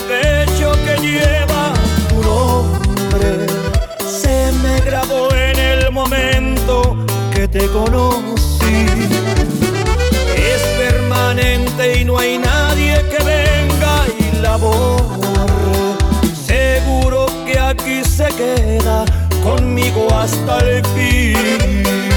el pecho que lleva tu nombre se me grabó en el momento que te conocí. Es permanente y no hay nadie que venga y la borre. Seguro que aquí se queda conmigo hasta el fin.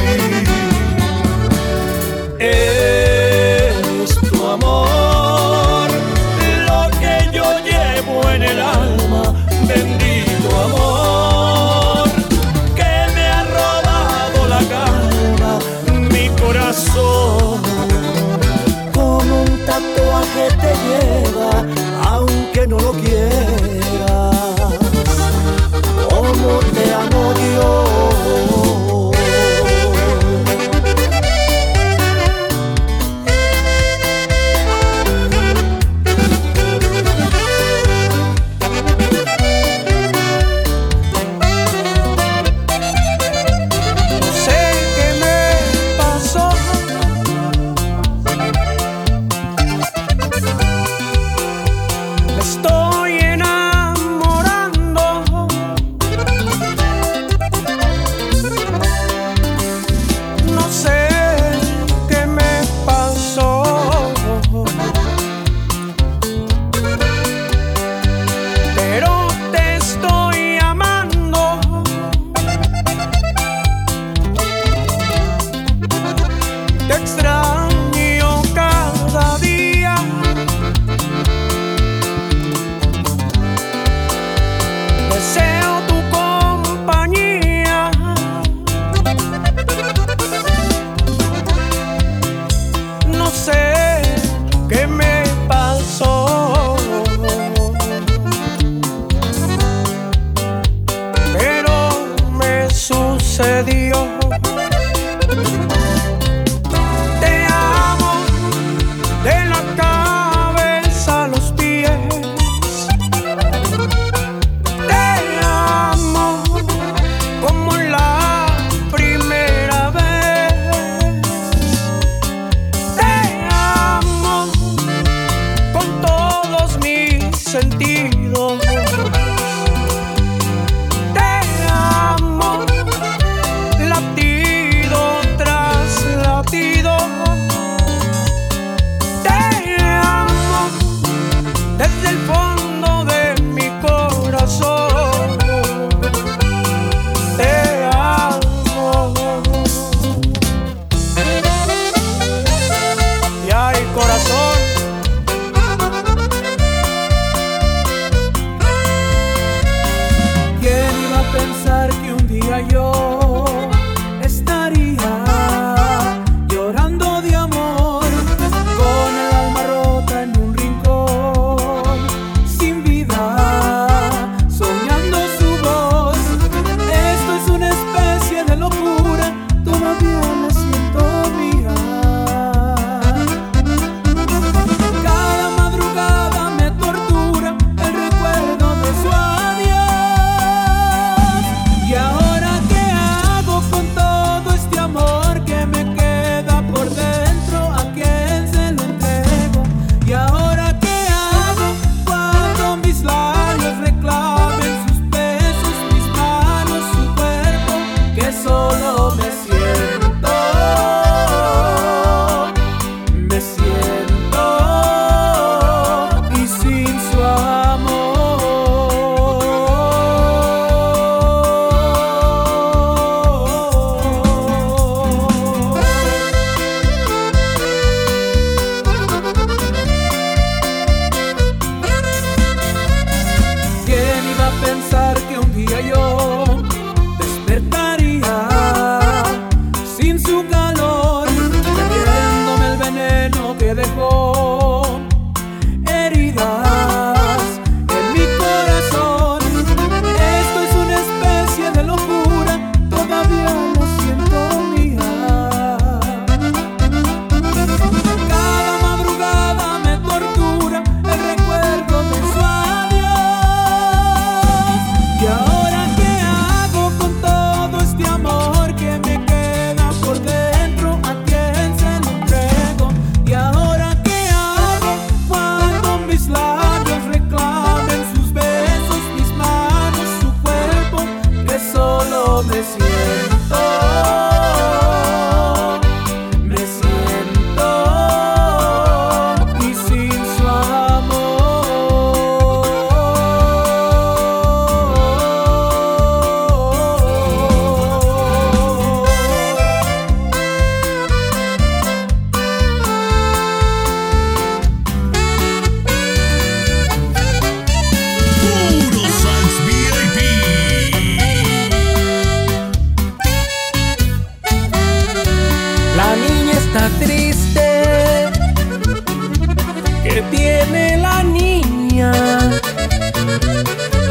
tiene la niña.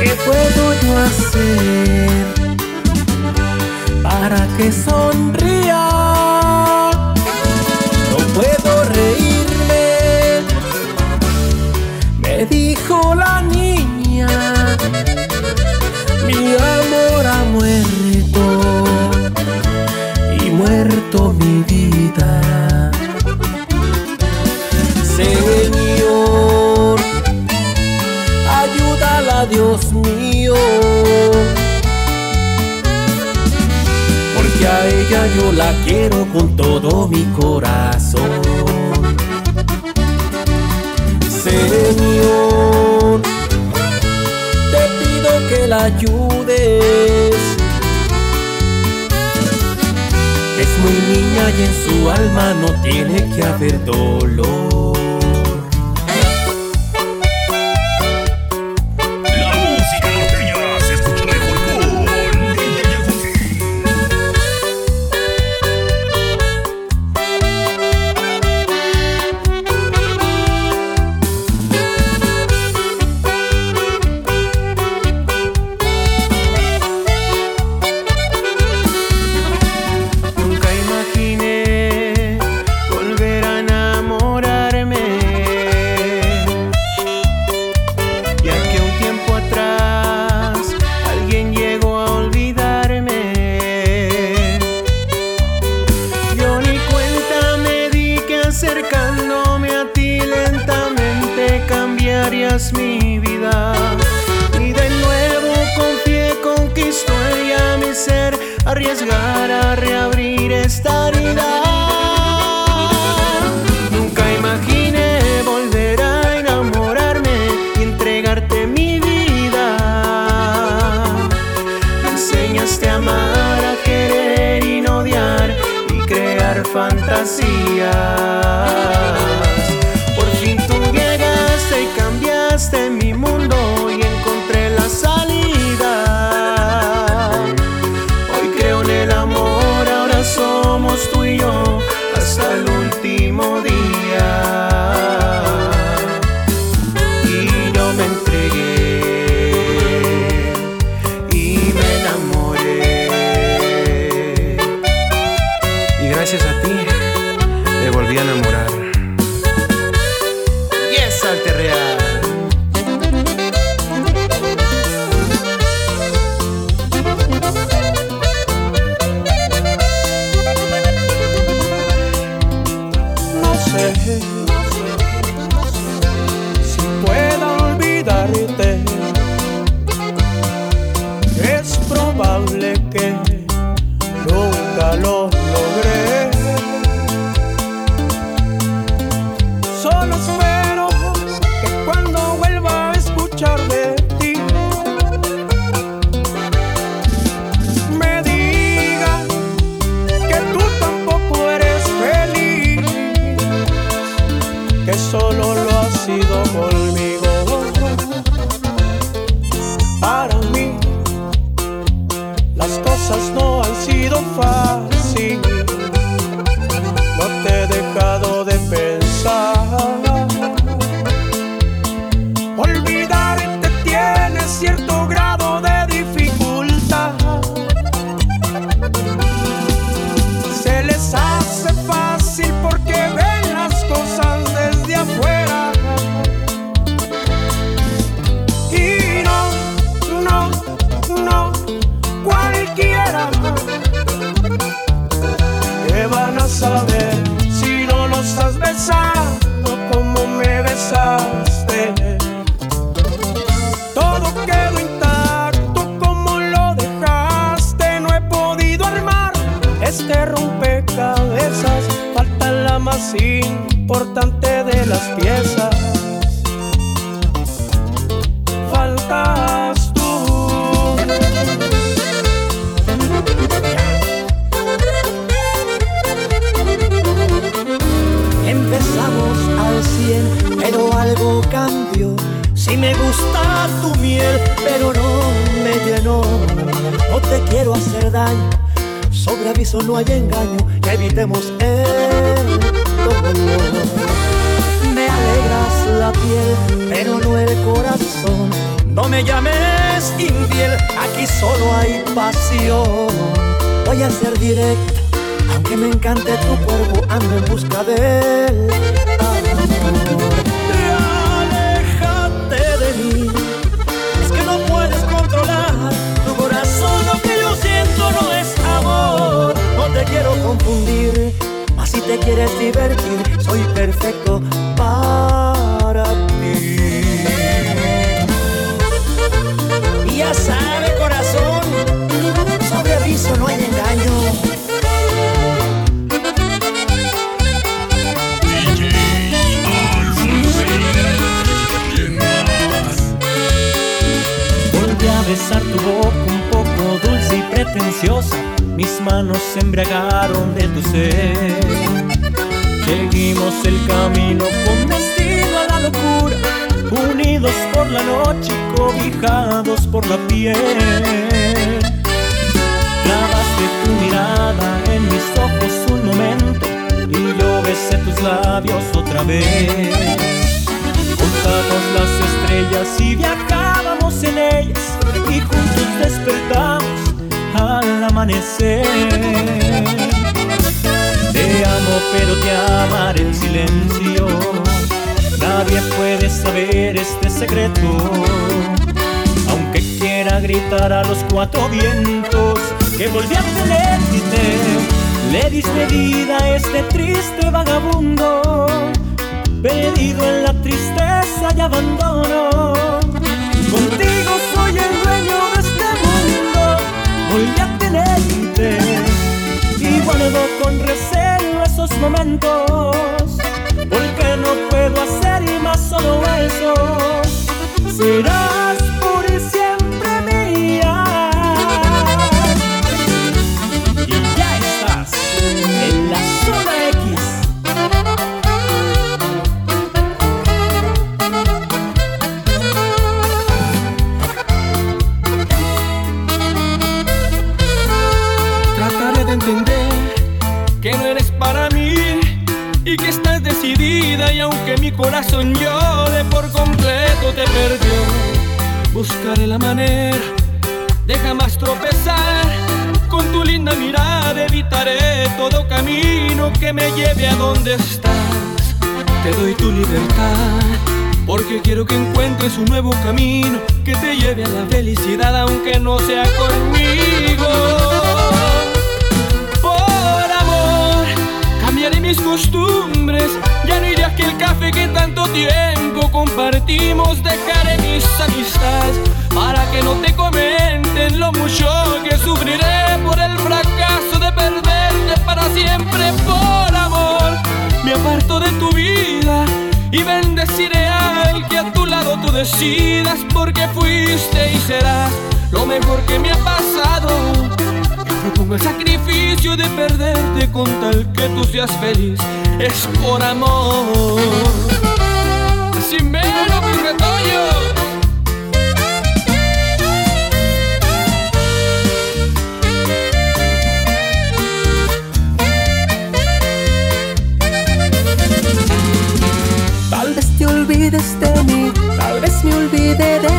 ¿Qué puedo yo hacer para que sonría? No puedo reírme, me dijo la niña. Mi amor ha muerto. yo la quiero con todo mi corazón. Señor, te pido que la ayudes. Es muy niña y en su alma no tiene que haber dolor. eso no hay engaño, que evitemos el dolor. Me alegras la piel, pero no el corazón. No me llames infiel, aquí solo hay pasión. Voy a ser directa, aunque me encante tu cuerpo, ando en busca de él. Confundir. Mas si te quieres divertir, soy perfecto se embriagaron de tu ser. Seguimos el camino con destino a la locura, unidos por la noche y cobijados por la piel. Clavaste tu mirada en mis ojos un momento y yo besé tus labios otra vez. Contamos las estrellas y viajábamos en ellas y juntos despertamos al amanecer. Te amo pero te amaré en silencio. Nadie puede saber este secreto. Aunque quiera gritar a los cuatro vientos que volví a tenerte, le diste vida a este triste vagabundo, perdido en la tristeza y abandono. Momentos, porque no puedo hacer más solo eso. Serás que me lleve a donde estás. Te doy tu libertad porque quiero que encuentres un nuevo camino que te lleve a la felicidad aunque no sea conmigo. Mis costumbres. Ya no iré aquel café que tanto tiempo compartimos. Dejaré mis amistades para que no te comenten lo mucho que sufriré por el fracaso de perderte para siempre. Por amor, me aparto de tu vida. Y bendeciré al que a tu lado tú decidas porque fuiste y serás lo mejor que me ha pasado. Propongo el sacrificio de perderte con tal que tú seas feliz. Es por amor. Así mero, mi retoño. Tal vez te olvides de mí, tal vez me olvide de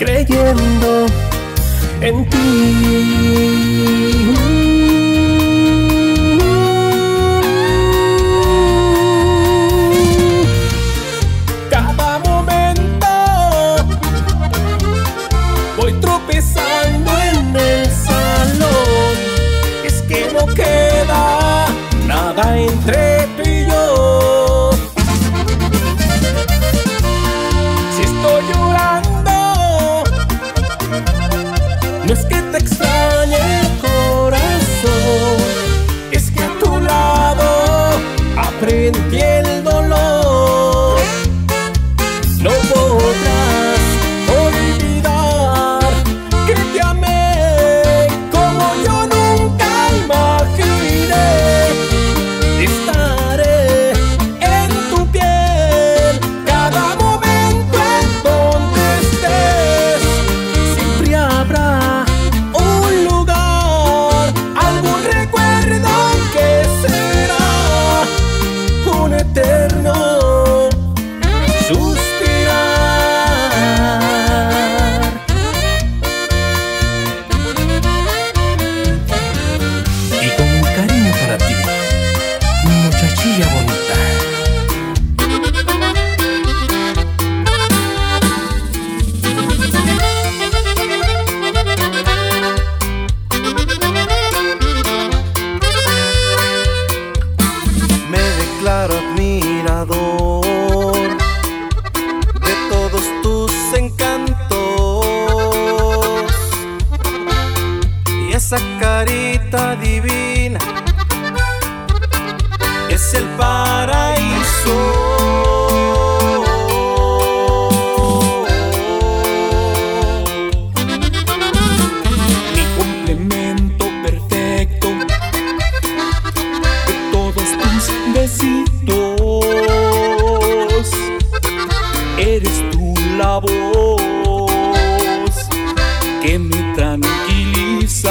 creyendo en ti. Que me tranquiliza.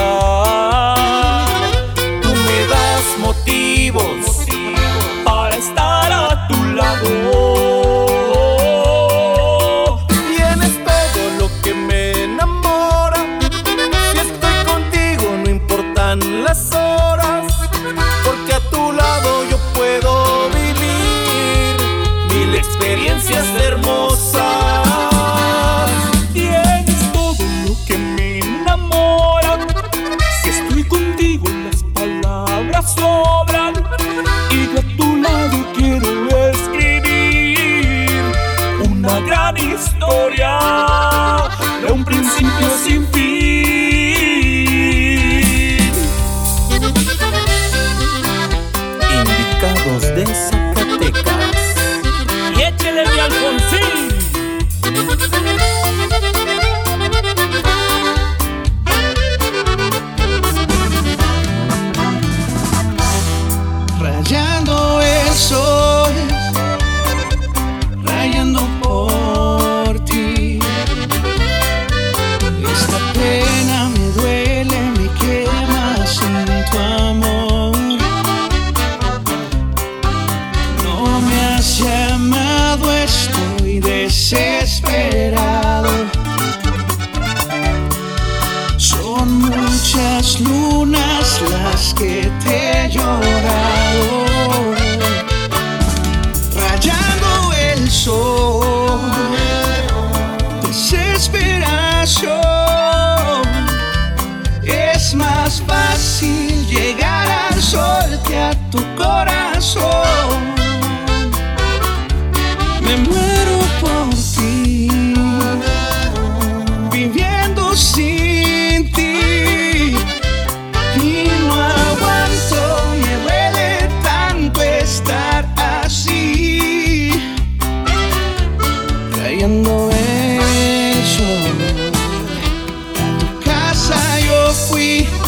Yo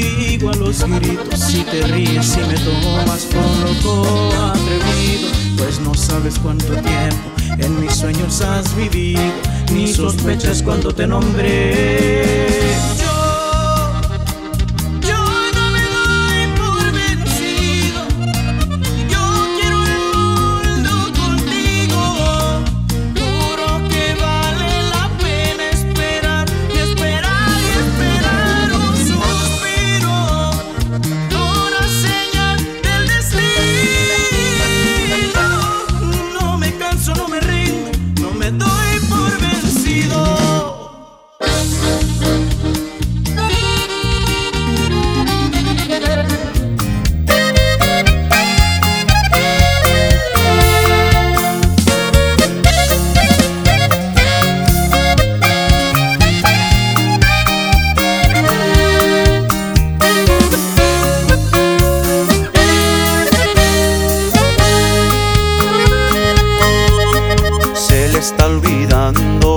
sigo a los gritos si te ríes y me tomas por loco atrevido, pues no sabes cuánto tiempo en mis sueños has vivido, ni sospechas cuando te nombré. está olvidando.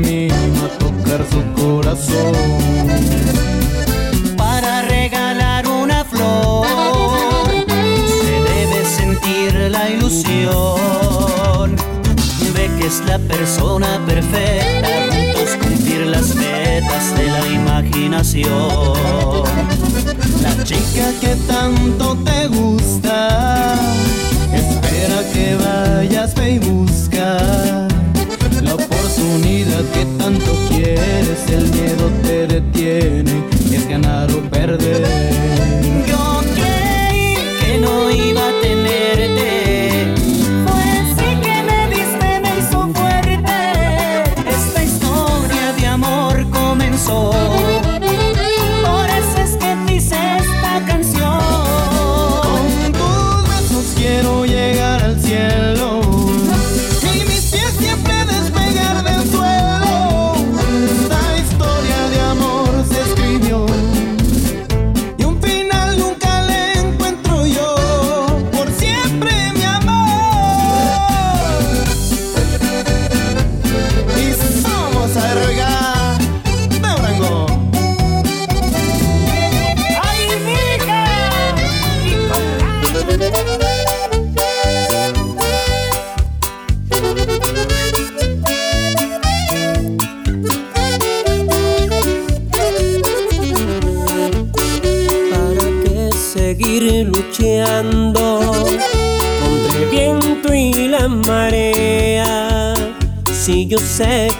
me.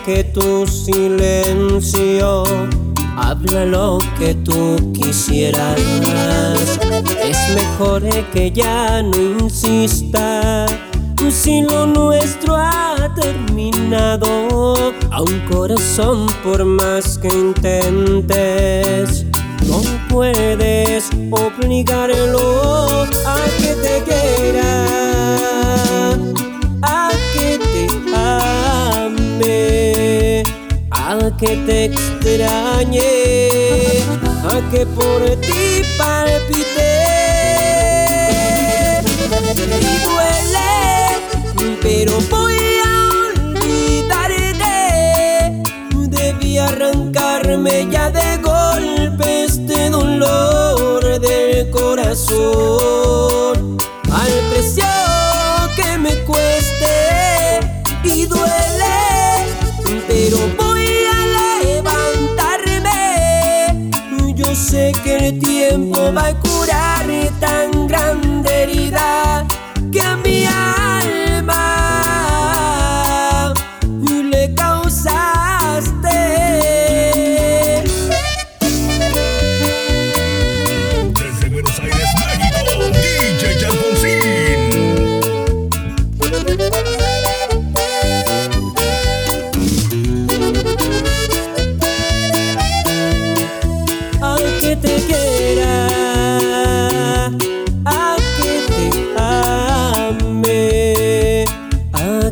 que tu silencio habla lo que tú quisieras. Es mejor eh, que ya no insista si lo nuestro ha terminado. A un corazón por más que intentes, no puedes obligarlo a que te quiera. que te extrañe, a que por ti palpite. vai com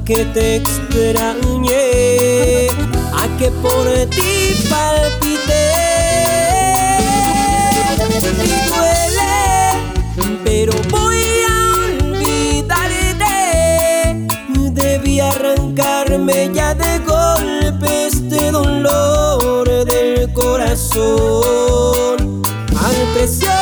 que te extrañé, a que por ti palpité. Duele, pero voy a olvidarte. Debí arrancarme ya de golpe este dolor del corazón. Al presión